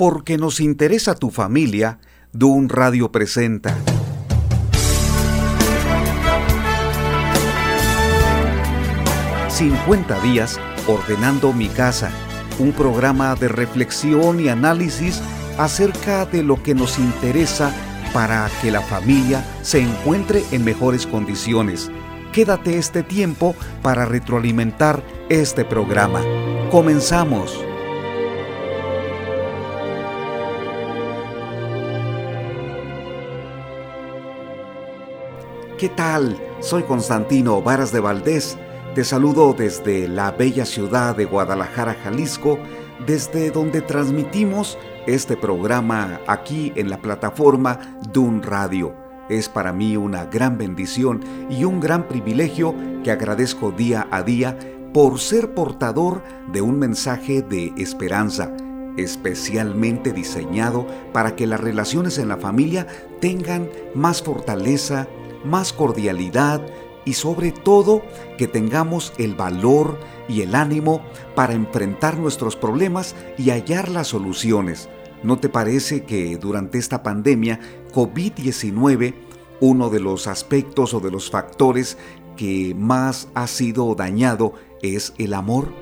Porque nos interesa tu familia, Dun Radio presenta. ...50 días ordenando mi casa... ...un programa de reflexión y análisis... ...acerca de lo que nos interesa... ...para que la familia se encuentre en mejores condiciones... Quédate este tiempo para retroalimentar este programa. Comenzamos. ¿Qué tal? Soy Constantino Varas de Valdés. Te saludo desde la bella ciudad de Guadalajara, Jalisco, desde donde transmitimos este programa aquí en la plataforma Dun Radio. Es para mí una gran bendición y un gran privilegio que agradezco día a día por ser portador de un mensaje de esperanza, especialmente diseñado para que las relaciones en la familia tengan más fortaleza, más cordialidad y sobre todo que tengamos el valor y el ánimo para enfrentar nuestros problemas y hallar las soluciones. ¿No te parece que durante esta pandemia COVID-19 uno de los aspectos o de los factores que más ha sido dañado es el amor?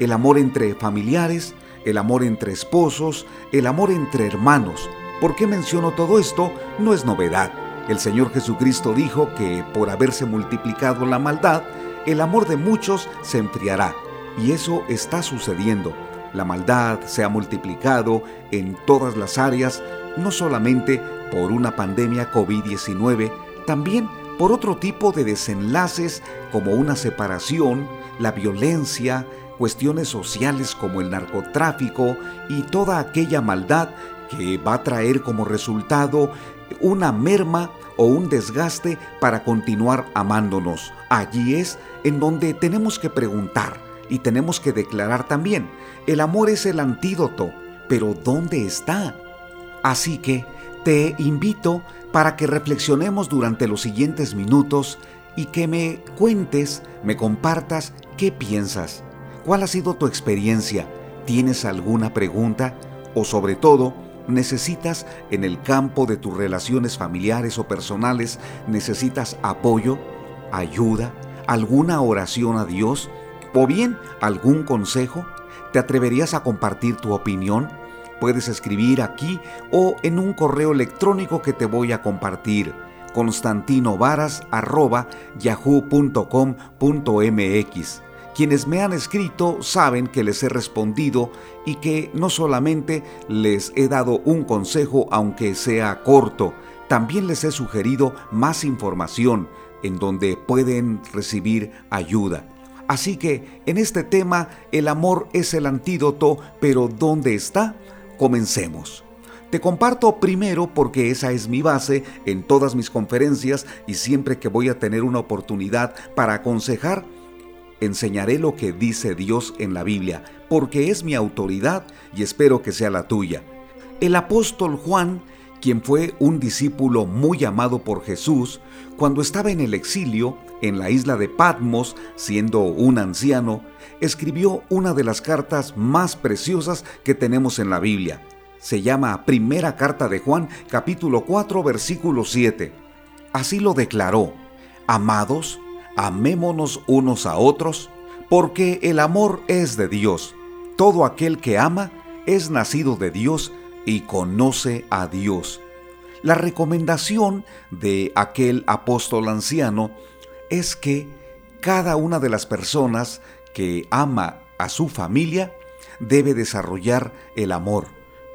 El amor entre familiares, el amor entre esposos, el amor entre hermanos. ¿Por qué menciono todo esto? No es novedad. El Señor Jesucristo dijo que por haberse multiplicado la maldad, el amor de muchos se enfriará. Y eso está sucediendo. La maldad se ha multiplicado en todas las áreas, no solamente por una pandemia COVID-19, también por otro tipo de desenlaces como una separación, la violencia, cuestiones sociales como el narcotráfico y toda aquella maldad que va a traer como resultado una merma o un desgaste para continuar amándonos. Allí es en donde tenemos que preguntar y tenemos que declarar también, el amor es el antídoto, pero ¿dónde está? Así que te invito para que reflexionemos durante los siguientes minutos y que me cuentes, me compartas qué piensas, cuál ha sido tu experiencia, tienes alguna pregunta o sobre todo, necesitas en el campo de tus relaciones familiares o personales, necesitas apoyo, ayuda, alguna oración a Dios o bien algún consejo, ¿te atreverías a compartir tu opinión? Puedes escribir aquí o en un correo electrónico que te voy a compartir. constantinovaras.yahoo.com.mx quienes me han escrito saben que les he respondido y que no solamente les he dado un consejo aunque sea corto, también les he sugerido más información en donde pueden recibir ayuda. Así que en este tema el amor es el antídoto, pero ¿dónde está? Comencemos. Te comparto primero porque esa es mi base en todas mis conferencias y siempre que voy a tener una oportunidad para aconsejar, enseñaré lo que dice Dios en la Biblia, porque es mi autoridad y espero que sea la tuya. El apóstol Juan, quien fue un discípulo muy amado por Jesús, cuando estaba en el exilio, en la isla de Patmos, siendo un anciano, escribió una de las cartas más preciosas que tenemos en la Biblia. Se llama Primera Carta de Juan, capítulo 4, versículo 7. Así lo declaró. Amados, amémonos unos a otros, porque el amor es de Dios. Todo aquel que ama es nacido de Dios y conoce a Dios. La recomendación de aquel apóstol anciano es que cada una de las personas que ama a su familia debe desarrollar el amor.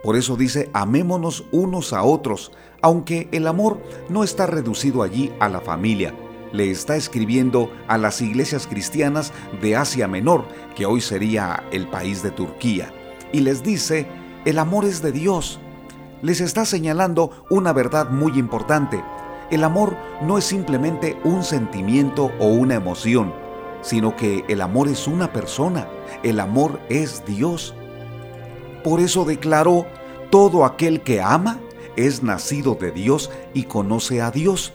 Por eso dice, amémonos unos a otros, aunque el amor no está reducido allí a la familia, le está escribiendo a las iglesias cristianas de Asia Menor, que hoy sería el país de Turquía, y les dice, el amor es de Dios. Les está señalando una verdad muy importante. El amor no es simplemente un sentimiento o una emoción, sino que el amor es una persona, el amor es Dios. Por eso declaró, todo aquel que ama es nacido de Dios y conoce a Dios.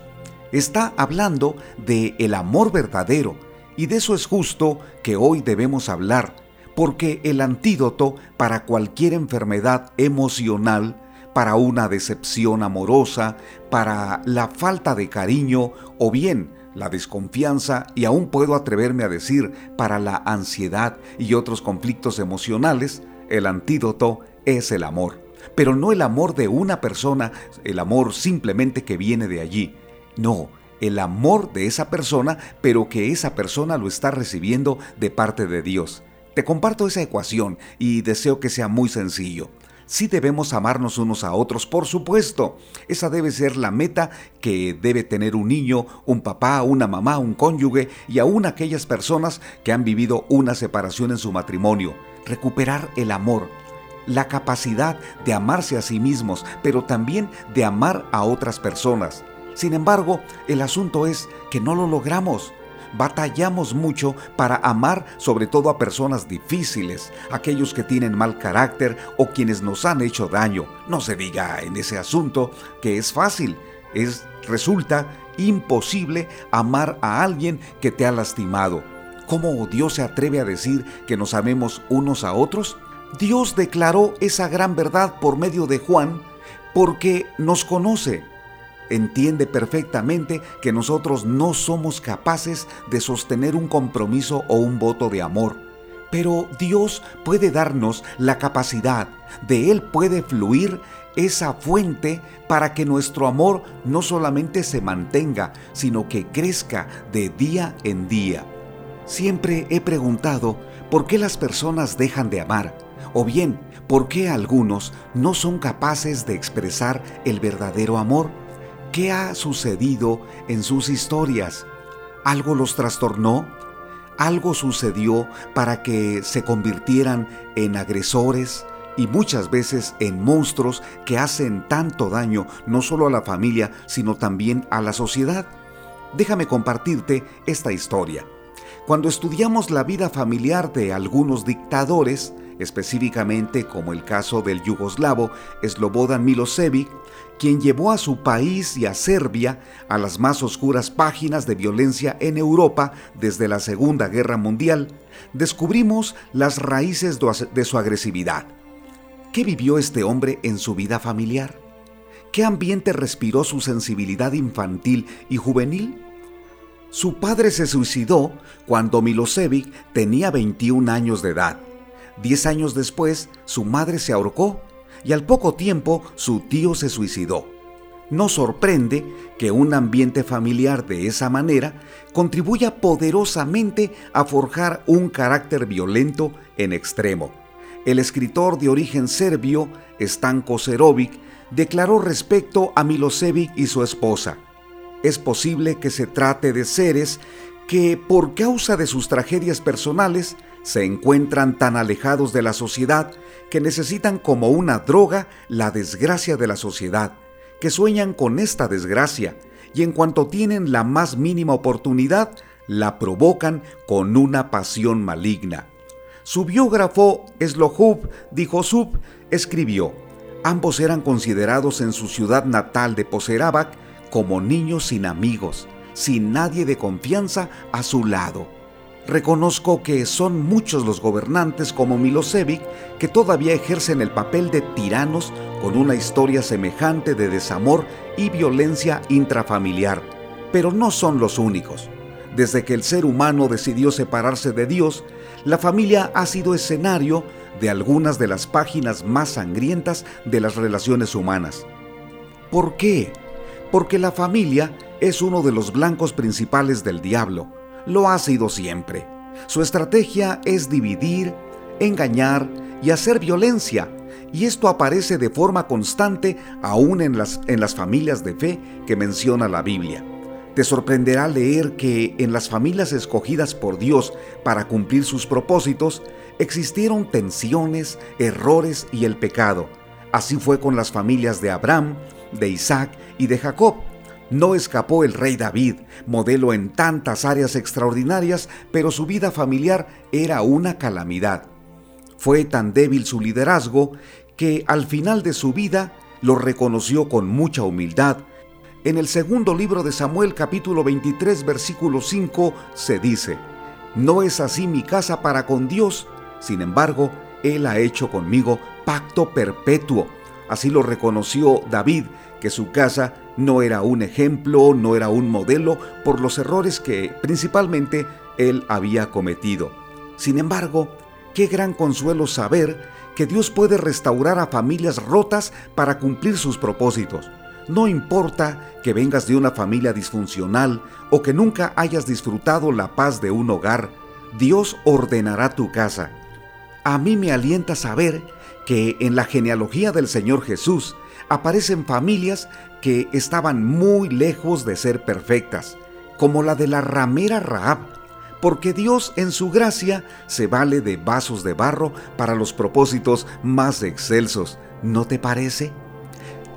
Está hablando de el amor verdadero y de eso es justo que hoy debemos hablar, porque el antídoto para cualquier enfermedad emocional, para una decepción amorosa, para la falta de cariño o bien la desconfianza y aún puedo atreverme a decir para la ansiedad y otros conflictos emocionales, el antídoto es el amor. Pero no el amor de una persona, el amor simplemente que viene de allí. No, el amor de esa persona, pero que esa persona lo está recibiendo de parte de Dios. Te comparto esa ecuación y deseo que sea muy sencillo. Sí debemos amarnos unos a otros, por supuesto. Esa debe ser la meta que debe tener un niño, un papá, una mamá, un cónyuge y aún aquellas personas que han vivido una separación en su matrimonio. Recuperar el amor, la capacidad de amarse a sí mismos, pero también de amar a otras personas. Sin embargo, el asunto es que no lo logramos batallamos mucho para amar sobre todo a personas difíciles, aquellos que tienen mal carácter o quienes nos han hecho daño. No se diga en ese asunto que es fácil, es resulta imposible amar a alguien que te ha lastimado. ¿Cómo Dios se atreve a decir que nos amemos unos a otros? Dios declaró esa gran verdad por medio de Juan porque nos conoce entiende perfectamente que nosotros no somos capaces de sostener un compromiso o un voto de amor. Pero Dios puede darnos la capacidad, de Él puede fluir esa fuente para que nuestro amor no solamente se mantenga, sino que crezca de día en día. Siempre he preguntado por qué las personas dejan de amar, o bien por qué algunos no son capaces de expresar el verdadero amor. ¿Qué ha sucedido en sus historias? ¿Algo los trastornó? ¿Algo sucedió para que se convirtieran en agresores y muchas veces en monstruos que hacen tanto daño no solo a la familia, sino también a la sociedad? Déjame compartirte esta historia. Cuando estudiamos la vida familiar de algunos dictadores, específicamente como el caso del yugoslavo Slobodan Milosevic, quien llevó a su país y a Serbia a las más oscuras páginas de violencia en Europa desde la Segunda Guerra Mundial, descubrimos las raíces de su agresividad. ¿Qué vivió este hombre en su vida familiar? ¿Qué ambiente respiró su sensibilidad infantil y juvenil? Su padre se suicidó cuando Milosevic tenía 21 años de edad. Diez años después, su madre se ahorcó y al poco tiempo su tío se suicidó. No sorprende que un ambiente familiar de esa manera contribuya poderosamente a forjar un carácter violento en extremo. El escritor de origen serbio, Stanko Serovic, declaró respecto a Milosevic y su esposa. Es posible que se trate de seres que, por causa de sus tragedias personales, se encuentran tan alejados de la sociedad que necesitan como una droga la desgracia de la sociedad, que sueñan con esta desgracia y en cuanto tienen la más mínima oportunidad, la provocan con una pasión maligna. Su biógrafo Slohub Dijosub escribió, ambos eran considerados en su ciudad natal de Poserabac como niños sin amigos, sin nadie de confianza a su lado. Reconozco que son muchos los gobernantes como Milosevic que todavía ejercen el papel de tiranos con una historia semejante de desamor y violencia intrafamiliar, pero no son los únicos. Desde que el ser humano decidió separarse de Dios, la familia ha sido escenario de algunas de las páginas más sangrientas de las relaciones humanas. ¿Por qué? Porque la familia es uno de los blancos principales del diablo lo ha sido siempre. Su estrategia es dividir, engañar y hacer violencia, y esto aparece de forma constante aún en las, en las familias de fe que menciona la Biblia. Te sorprenderá leer que en las familias escogidas por Dios para cumplir sus propósitos existieron tensiones, errores y el pecado. Así fue con las familias de Abraham, de Isaac y de Jacob. No escapó el rey David, modelo en tantas áreas extraordinarias, pero su vida familiar era una calamidad. Fue tan débil su liderazgo que al final de su vida lo reconoció con mucha humildad. En el segundo libro de Samuel capítulo 23 versículo 5 se dice, No es así mi casa para con Dios, Sin embargo, Él ha hecho conmigo pacto perpetuo. Así lo reconoció David, que su casa no era un ejemplo, no era un modelo por los errores que principalmente él había cometido. Sin embargo, qué gran consuelo saber que Dios puede restaurar a familias rotas para cumplir sus propósitos. No importa que vengas de una familia disfuncional o que nunca hayas disfrutado la paz de un hogar, Dios ordenará tu casa. A mí me alienta saber que en la genealogía del Señor Jesús aparecen familias que estaban muy lejos de ser perfectas, como la de la ramera Raab, porque Dios en su gracia se vale de vasos de barro para los propósitos más excelsos, ¿no te parece?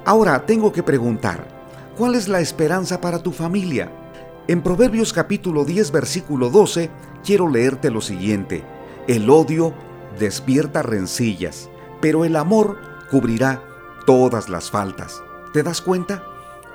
Ahora tengo que preguntar, ¿cuál es la esperanza para tu familia? En Proverbios capítulo 10 versículo 12 quiero leerte lo siguiente, el odio despierta rencillas, pero el amor cubrirá todas las faltas. ¿Te das cuenta?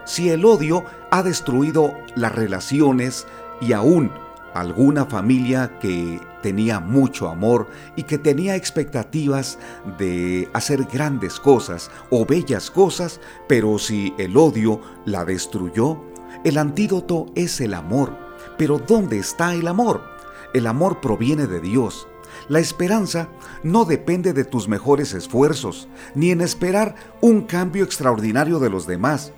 Si el odio ha destruido las relaciones y aún alguna familia que tenía mucho amor y que tenía expectativas de hacer grandes cosas o bellas cosas, pero si el odio la destruyó, el antídoto es el amor. Pero ¿dónde está el amor? El amor proviene de Dios. La esperanza no depende de tus mejores esfuerzos, ni en esperar un cambio extraordinario de los demás,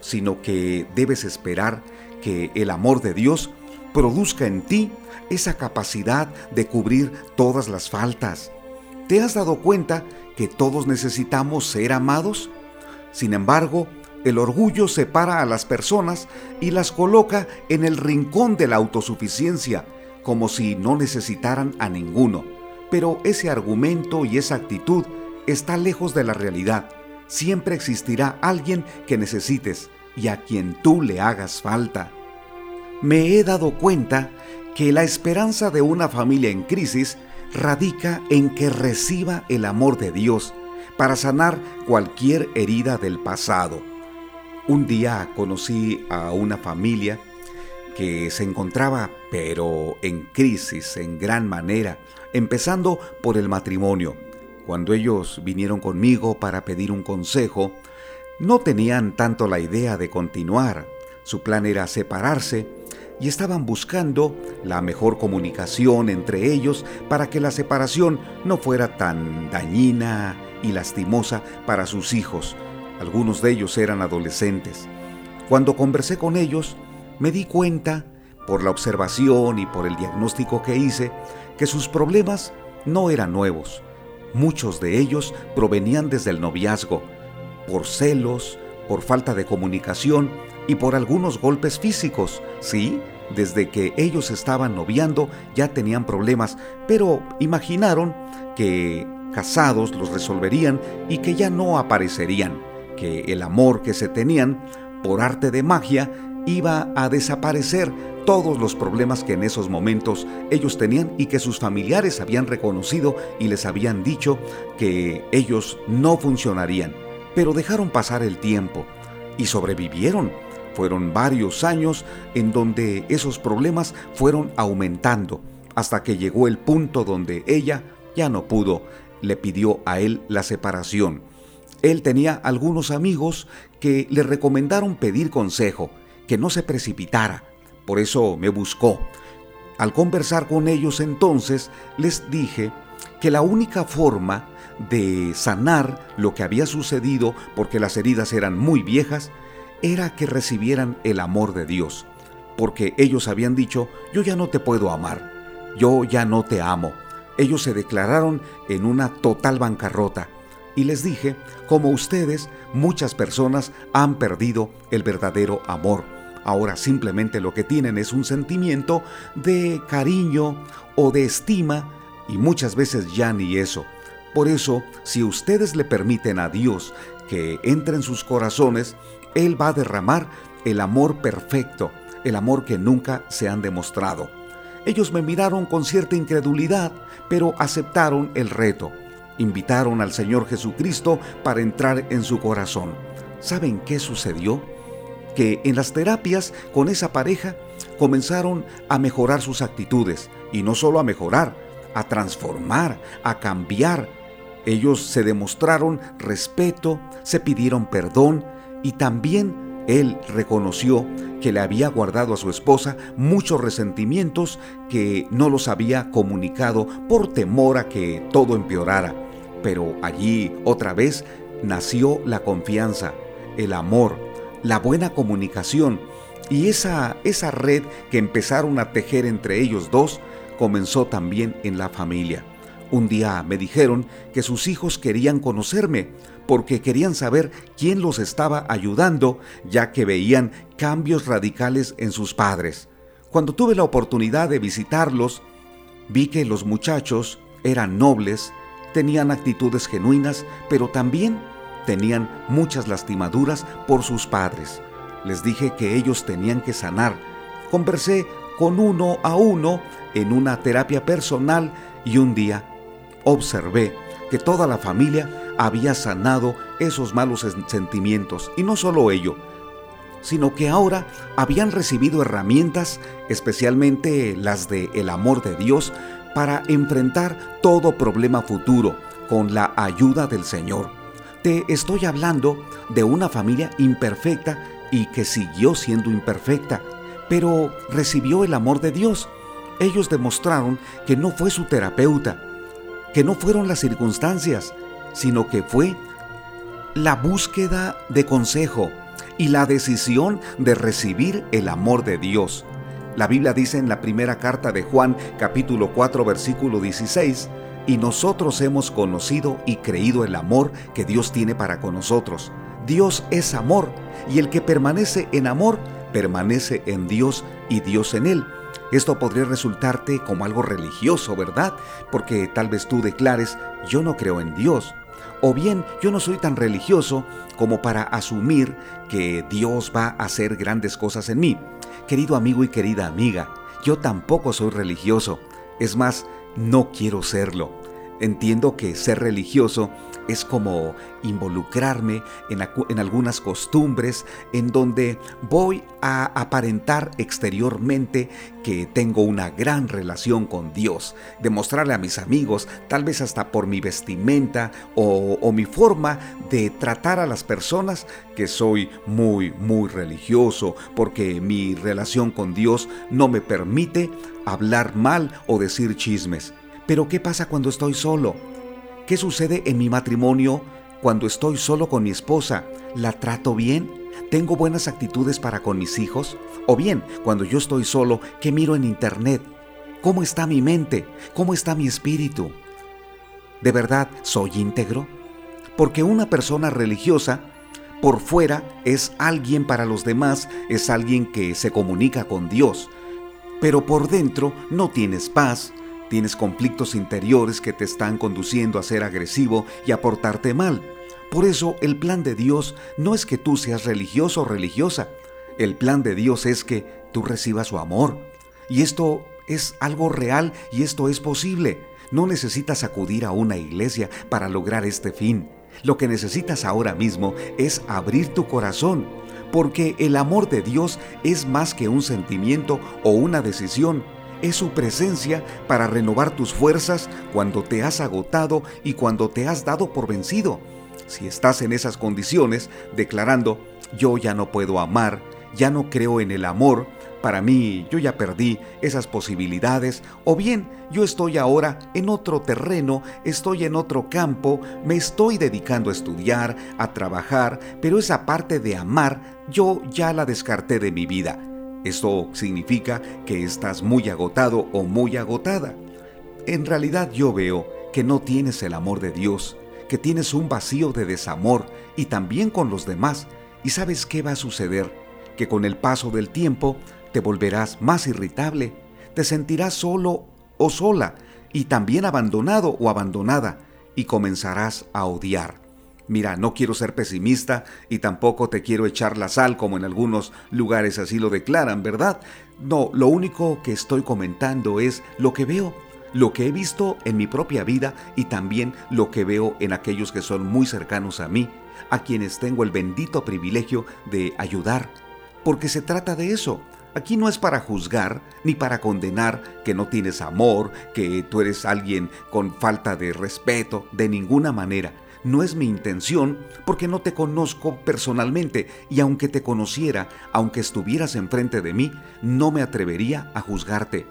sino que debes esperar que el amor de Dios produzca en ti esa capacidad de cubrir todas las faltas. ¿Te has dado cuenta que todos necesitamos ser amados? Sin embargo, el orgullo separa a las personas y las coloca en el rincón de la autosuficiencia, como si no necesitaran a ninguno. Pero ese argumento y esa actitud está lejos de la realidad. Siempre existirá alguien que necesites y a quien tú le hagas falta me he dado cuenta que la esperanza de una familia en crisis radica en que reciba el amor de Dios para sanar cualquier herida del pasado. Un día conocí a una familia que se encontraba pero en crisis en gran manera, empezando por el matrimonio. Cuando ellos vinieron conmigo para pedir un consejo, no tenían tanto la idea de continuar. Su plan era separarse y estaban buscando la mejor comunicación entre ellos para que la separación no fuera tan dañina y lastimosa para sus hijos. Algunos de ellos eran adolescentes. Cuando conversé con ellos, me di cuenta, por la observación y por el diagnóstico que hice, que sus problemas no eran nuevos. Muchos de ellos provenían desde el noviazgo, por celos, por falta de comunicación y por algunos golpes físicos. Sí, desde que ellos estaban noviando ya tenían problemas, pero imaginaron que casados los resolverían y que ya no aparecerían, que el amor que se tenían por arte de magia iba a desaparecer todos los problemas que en esos momentos ellos tenían y que sus familiares habían reconocido y les habían dicho que ellos no funcionarían. Pero dejaron pasar el tiempo y sobrevivieron fueron varios años en donde esos problemas fueron aumentando hasta que llegó el punto donde ella ya no pudo, le pidió a él la separación. Él tenía algunos amigos que le recomendaron pedir consejo, que no se precipitara. Por eso me buscó. Al conversar con ellos entonces les dije que la única forma de sanar lo que había sucedido, porque las heridas eran muy viejas, era que recibieran el amor de Dios, porque ellos habían dicho, yo ya no te puedo amar, yo ya no te amo. Ellos se declararon en una total bancarrota. Y les dije, como ustedes, muchas personas han perdido el verdadero amor. Ahora simplemente lo que tienen es un sentimiento de cariño o de estima y muchas veces ya ni eso. Por eso, si ustedes le permiten a Dios que entre en sus corazones, él va a derramar el amor perfecto, el amor que nunca se han demostrado. Ellos me miraron con cierta incredulidad, pero aceptaron el reto. Invitaron al Señor Jesucristo para entrar en su corazón. ¿Saben qué sucedió? Que en las terapias con esa pareja comenzaron a mejorar sus actitudes, y no solo a mejorar, a transformar, a cambiar. Ellos se demostraron respeto, se pidieron perdón y también él reconoció que le había guardado a su esposa muchos resentimientos que no los había comunicado por temor a que todo empeorara. Pero allí otra vez nació la confianza, el amor, la buena comunicación y esa, esa red que empezaron a tejer entre ellos dos comenzó también en la familia. Un día me dijeron que sus hijos querían conocerme porque querían saber quién los estaba ayudando, ya que veían cambios radicales en sus padres. Cuando tuve la oportunidad de visitarlos, vi que los muchachos eran nobles, tenían actitudes genuinas, pero también tenían muchas lastimaduras por sus padres. Les dije que ellos tenían que sanar. Conversé con uno a uno en una terapia personal y un día observé que toda la familia había sanado esos malos sentimientos y no solo ello, sino que ahora habían recibido herramientas, especialmente las de el amor de Dios, para enfrentar todo problema futuro con la ayuda del Señor. Te estoy hablando de una familia imperfecta y que siguió siendo imperfecta, pero recibió el amor de Dios. Ellos demostraron que no fue su terapeuta, que no fueron las circunstancias, sino que fue la búsqueda de consejo y la decisión de recibir el amor de Dios. La Biblia dice en la primera carta de Juan capítulo 4 versículo 16, y nosotros hemos conocido y creído el amor que Dios tiene para con nosotros. Dios es amor, y el que permanece en amor, permanece en Dios y Dios en él. Esto podría resultarte como algo religioso, ¿verdad? Porque tal vez tú declares, yo no creo en Dios. O bien, yo no soy tan religioso como para asumir que Dios va a hacer grandes cosas en mí. Querido amigo y querida amiga, yo tampoco soy religioso. Es más, no quiero serlo. Entiendo que ser religioso es como involucrarme en, algunas costumbres en donde voy a aparentar exteriormente que tengo una gran relación con Dios, demostrarle a mis amigos, tal vez hasta por mi vestimenta o, o mi forma de tratar a las personas, que soy muy, muy religioso, porque mi relación con Dios no me permite hablar mal o decir chismes. Pero ¿qué pasa cuando estoy solo? ¿Qué sucede en mi matrimonio cuando estoy solo con mi esposa? ¿La trato bien? ¿Tengo buenas actitudes para con mis hijos? O bien, cuando yo estoy solo, ¿qué miro en internet? ¿Cómo está mi mente? ¿Cómo está mi espíritu? ¿De verdad soy íntegro? Porque una persona religiosa por fuera es alguien para los demás, es alguien que se comunica con Dios, pero por dentro no tienes paz, Tienes conflictos interiores que te están conduciendo a ser agresivo y a portarte mal. Por eso el plan de Dios no es que tú seas religioso o religiosa. El plan de Dios es que tú recibas su amor. Y esto es algo real y esto es posible. No necesitas acudir a una iglesia para lograr este fin. Lo que necesitas ahora mismo es abrir tu corazón, porque el amor de Dios es más que un sentimiento o una decisión es su presencia para renovar tus fuerzas cuando te has agotado y cuando te has dado por vencido. Si estás en esas condiciones, declarando, yo ya no puedo amar, ya no creo en el amor, para mí yo ya perdí esas posibilidades, o bien yo estoy ahora en otro terreno, estoy en otro campo, me estoy dedicando a estudiar, a trabajar, pero esa parte de amar yo ya la descarté de mi vida. Esto significa que estás muy agotado o muy agotada. En realidad yo veo que no tienes el amor de Dios, que tienes un vacío de desamor y también con los demás. ¿Y sabes qué va a suceder? Que con el paso del tiempo te volverás más irritable, te sentirás solo o sola y también abandonado o abandonada y comenzarás a odiar. Mira, no quiero ser pesimista y tampoco te quiero echar la sal como en algunos lugares así lo declaran, ¿verdad? No, lo único que estoy comentando es lo que veo, lo que he visto en mi propia vida y también lo que veo en aquellos que son muy cercanos a mí, a quienes tengo el bendito privilegio de ayudar. Porque se trata de eso. Aquí no es para juzgar ni para condenar que no tienes amor, que tú eres alguien con falta de respeto, de ninguna manera. No es mi intención porque no te conozco personalmente y aunque te conociera, aunque estuvieras enfrente de mí, no me atrevería a juzgarte.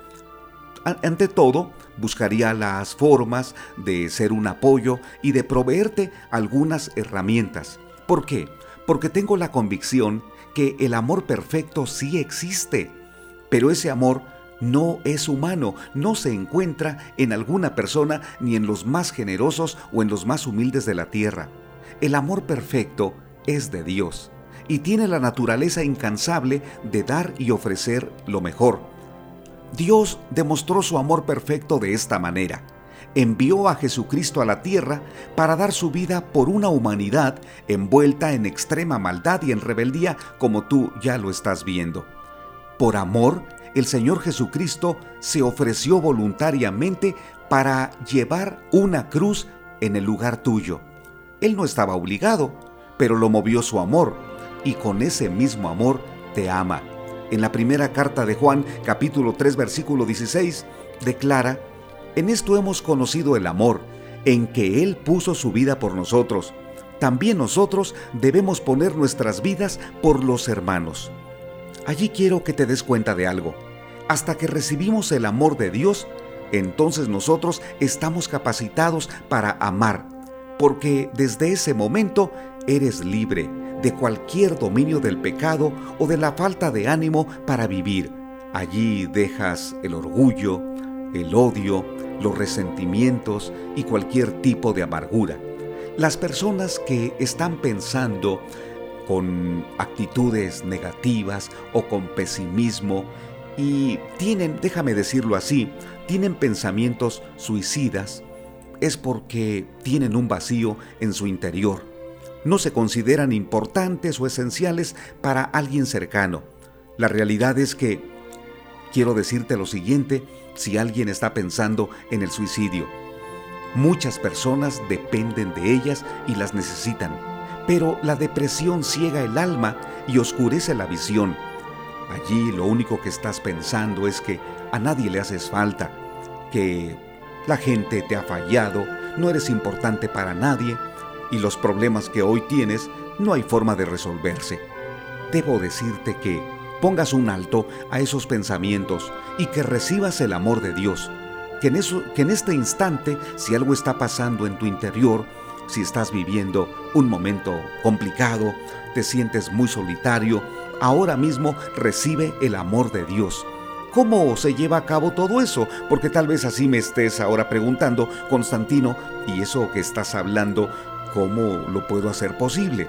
Ante todo, buscaría las formas de ser un apoyo y de proveerte algunas herramientas. ¿Por qué? Porque tengo la convicción que el amor perfecto sí existe, pero ese amor no es humano, no se encuentra en alguna persona ni en los más generosos o en los más humildes de la tierra. El amor perfecto es de Dios y tiene la naturaleza incansable de dar y ofrecer lo mejor. Dios demostró su amor perfecto de esta manera envió a Jesucristo a la tierra para dar su vida por una humanidad envuelta en extrema maldad y en rebeldía como tú ya lo estás viendo. Por amor, el Señor Jesucristo se ofreció voluntariamente para llevar una cruz en el lugar tuyo. Él no estaba obligado, pero lo movió su amor, y con ese mismo amor te ama. En la primera carta de Juan, capítulo 3, versículo 16, declara, en esto hemos conocido el amor, en que Él puso su vida por nosotros. También nosotros debemos poner nuestras vidas por los hermanos. Allí quiero que te des cuenta de algo. Hasta que recibimos el amor de Dios, entonces nosotros estamos capacitados para amar, porque desde ese momento eres libre de cualquier dominio del pecado o de la falta de ánimo para vivir. Allí dejas el orgullo, el odio, los resentimientos y cualquier tipo de amargura. Las personas que están pensando con actitudes negativas o con pesimismo y tienen, déjame decirlo así, tienen pensamientos suicidas, es porque tienen un vacío en su interior. No se consideran importantes o esenciales para alguien cercano. La realidad es que, quiero decirte lo siguiente, si alguien está pensando en el suicidio. Muchas personas dependen de ellas y las necesitan, pero la depresión ciega el alma y oscurece la visión. Allí lo único que estás pensando es que a nadie le haces falta, que la gente te ha fallado, no eres importante para nadie y los problemas que hoy tienes no hay forma de resolverse. Debo decirte que pongas un alto a esos pensamientos y que recibas el amor de Dios. Que en, eso, que en este instante, si algo está pasando en tu interior, si estás viviendo un momento complicado, te sientes muy solitario, ahora mismo recibe el amor de Dios. ¿Cómo se lleva a cabo todo eso? Porque tal vez así me estés ahora preguntando, Constantino, ¿y eso que estás hablando, cómo lo puedo hacer posible?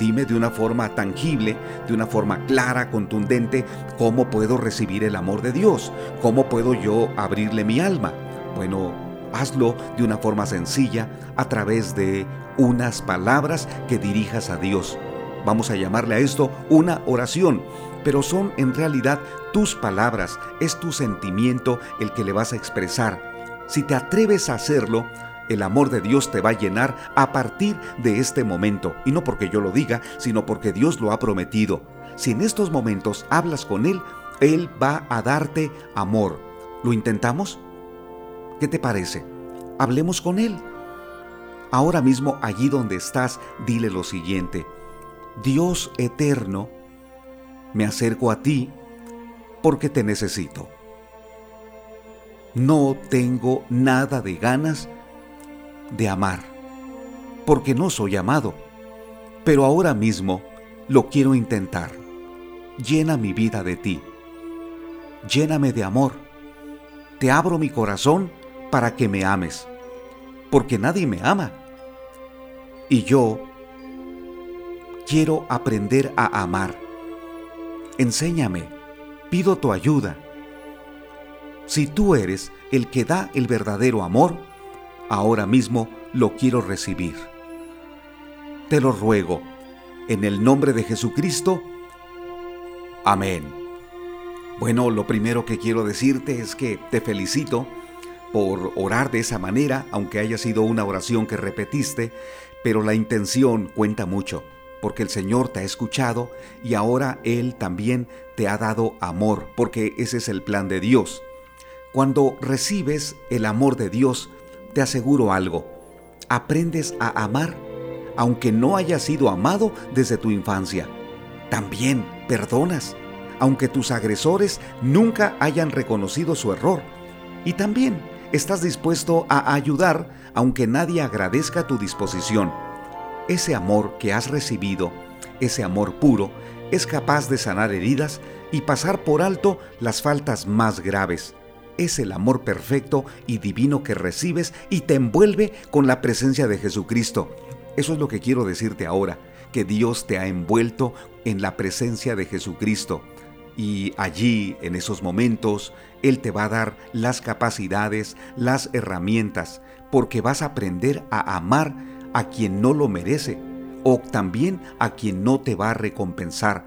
Dime de una forma tangible, de una forma clara, contundente, cómo puedo recibir el amor de Dios, cómo puedo yo abrirle mi alma. Bueno, hazlo de una forma sencilla a través de unas palabras que dirijas a Dios. Vamos a llamarle a esto una oración, pero son en realidad tus palabras, es tu sentimiento el que le vas a expresar. Si te atreves a hacerlo, el amor de Dios te va a llenar a partir de este momento, y no porque yo lo diga, sino porque Dios lo ha prometido. Si en estos momentos hablas con Él, Él va a darte amor. ¿Lo intentamos? ¿Qué te parece? Hablemos con Él. Ahora mismo, allí donde estás, dile lo siguiente. Dios eterno, me acerco a ti porque te necesito. No tengo nada de ganas de amar, porque no soy amado, pero ahora mismo lo quiero intentar. Llena mi vida de ti. Lléname de amor. Te abro mi corazón para que me ames, porque nadie me ama. Y yo quiero aprender a amar. Enséñame, pido tu ayuda. Si tú eres el que da el verdadero amor, ahora mismo lo quiero recibir. Te lo ruego, en el nombre de Jesucristo. Amén. Bueno, lo primero que quiero decirte es que te felicito por orar de esa manera, aunque haya sido una oración que repetiste, pero la intención cuenta mucho. Porque el Señor te ha escuchado y ahora Él también te ha dado amor, porque ese es el plan de Dios. Cuando recibes el amor de Dios, te aseguro algo, aprendes a amar, aunque no hayas sido amado desde tu infancia. También perdonas, aunque tus agresores nunca hayan reconocido su error. Y también estás dispuesto a ayudar, aunque nadie agradezca tu disposición. Ese amor que has recibido, ese amor puro, es capaz de sanar heridas y pasar por alto las faltas más graves. Es el amor perfecto y divino que recibes y te envuelve con la presencia de Jesucristo. Eso es lo que quiero decirte ahora, que Dios te ha envuelto en la presencia de Jesucristo. Y allí, en esos momentos, Él te va a dar las capacidades, las herramientas, porque vas a aprender a amar a quien no lo merece o también a quien no te va a recompensar.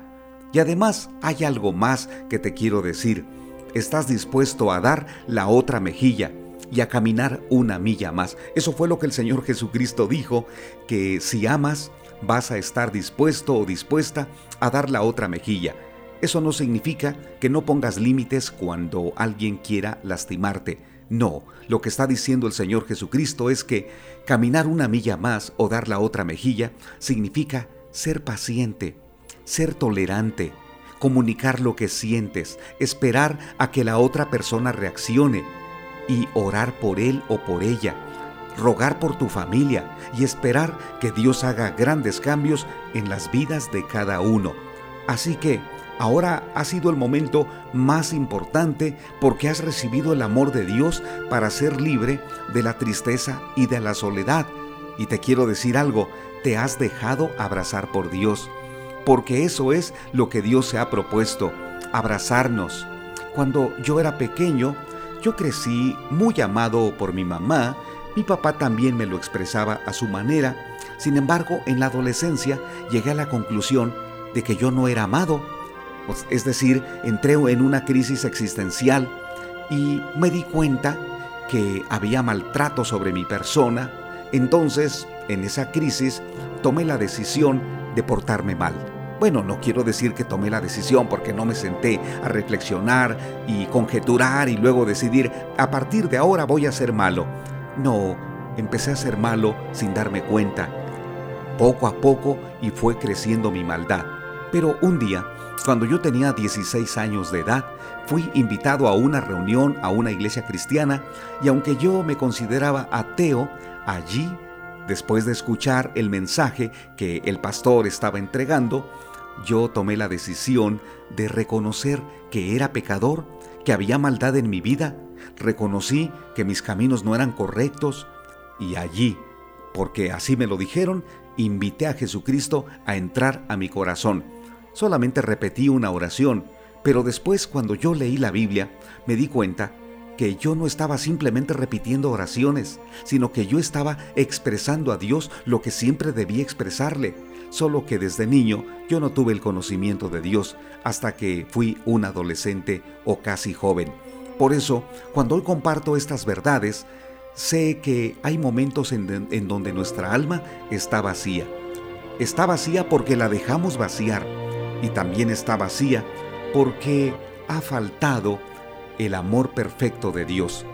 Y además hay algo más que te quiero decir. Estás dispuesto a dar la otra mejilla y a caminar una milla más. Eso fue lo que el Señor Jesucristo dijo, que si amas, vas a estar dispuesto o dispuesta a dar la otra mejilla. Eso no significa que no pongas límites cuando alguien quiera lastimarte. No, lo que está diciendo el Señor Jesucristo es que caminar una milla más o dar la otra mejilla significa ser paciente, ser tolerante, comunicar lo que sientes, esperar a que la otra persona reaccione y orar por él o por ella, rogar por tu familia y esperar que Dios haga grandes cambios en las vidas de cada uno. Así que, Ahora ha sido el momento más importante porque has recibido el amor de Dios para ser libre de la tristeza y de la soledad. Y te quiero decir algo, te has dejado abrazar por Dios, porque eso es lo que Dios se ha propuesto, abrazarnos. Cuando yo era pequeño, yo crecí muy amado por mi mamá, mi papá también me lo expresaba a su manera, sin embargo, en la adolescencia llegué a la conclusión de que yo no era amado es decir, entré en una crisis existencial y me di cuenta que había maltrato sobre mi persona. Entonces, en esa crisis, tomé la decisión de portarme mal. Bueno, no quiero decir que tomé la decisión porque no me senté a reflexionar y conjeturar y luego decidir, a partir de ahora voy a ser malo. No, empecé a ser malo sin darme cuenta. Poco a poco y fue creciendo mi maldad. Pero un día cuando yo tenía 16 años de edad, fui invitado a una reunión a una iglesia cristiana y aunque yo me consideraba ateo, allí, después de escuchar el mensaje que el pastor estaba entregando, yo tomé la decisión de reconocer que era pecador, que había maldad en mi vida, reconocí que mis caminos no eran correctos y allí, porque así me lo dijeron, invité a Jesucristo a entrar a mi corazón Solamente repetí una oración, pero después cuando yo leí la Biblia me di cuenta que yo no estaba simplemente repitiendo oraciones, sino que yo estaba expresando a Dios lo que siempre debía expresarle, solo que desde niño yo no tuve el conocimiento de Dios hasta que fui un adolescente o casi joven. Por eso, cuando hoy comparto estas verdades, sé que hay momentos en, en donde nuestra alma está vacía. Está vacía porque la dejamos vaciar y también está vacía porque ha faltado el amor perfecto de Dios.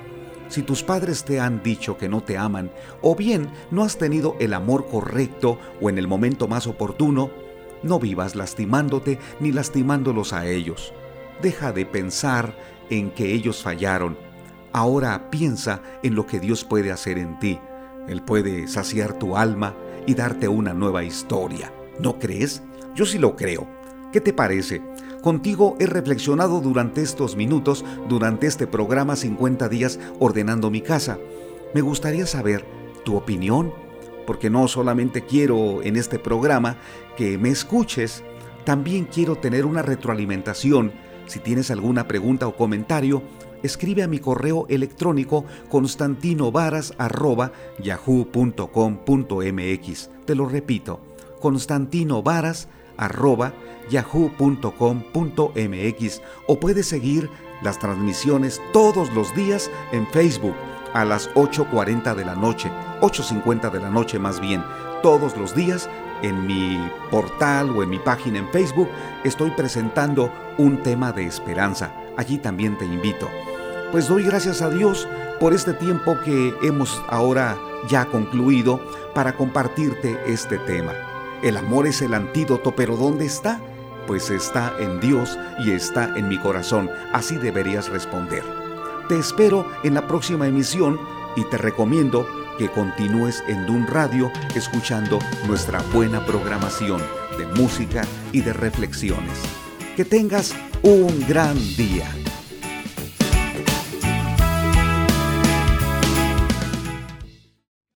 Si tus padres te han dicho que no te aman, o bien no has tenido el amor correcto o en el momento más oportuno, no vivas lastimándote ni lastimándolos a ellos. Deja de pensar en que ellos fallaron. Ahora piensa en lo que Dios puede hacer en ti. Él puede saciar tu alma y darte una nueva historia. ¿No crees? Yo sí lo creo. ¿Qué te parece? Contigo he reflexionado durante estos minutos, durante este programa 50 días ordenando mi casa. Me gustaría saber tu opinión, porque no solamente quiero en este programa que me escuches, también quiero tener una retroalimentación. Si tienes alguna pregunta o comentario, escribe a mi correo electrónico constantinovaras.yahoo.com.mx. Te lo repito, constantinovaras.yahoo.com.mx arroba yahoo.com.mx o puedes seguir las transmisiones todos los días en Facebook a las 8.40 de la noche, 8.50 de la noche más bien, todos los días en mi portal o en mi página en Facebook estoy presentando un tema de esperanza. Allí también te invito. Pues doy gracias a Dios por este tiempo que hemos ahora ya concluido para compartirte este tema. El amor es el antídoto, pero ¿dónde está? Pues está en Dios y está en mi corazón. Así deberías responder. Te espero en la próxima emisión y te recomiendo que continúes en Dun Radio escuchando nuestra buena programación de música y de reflexiones. Que tengas un gran día.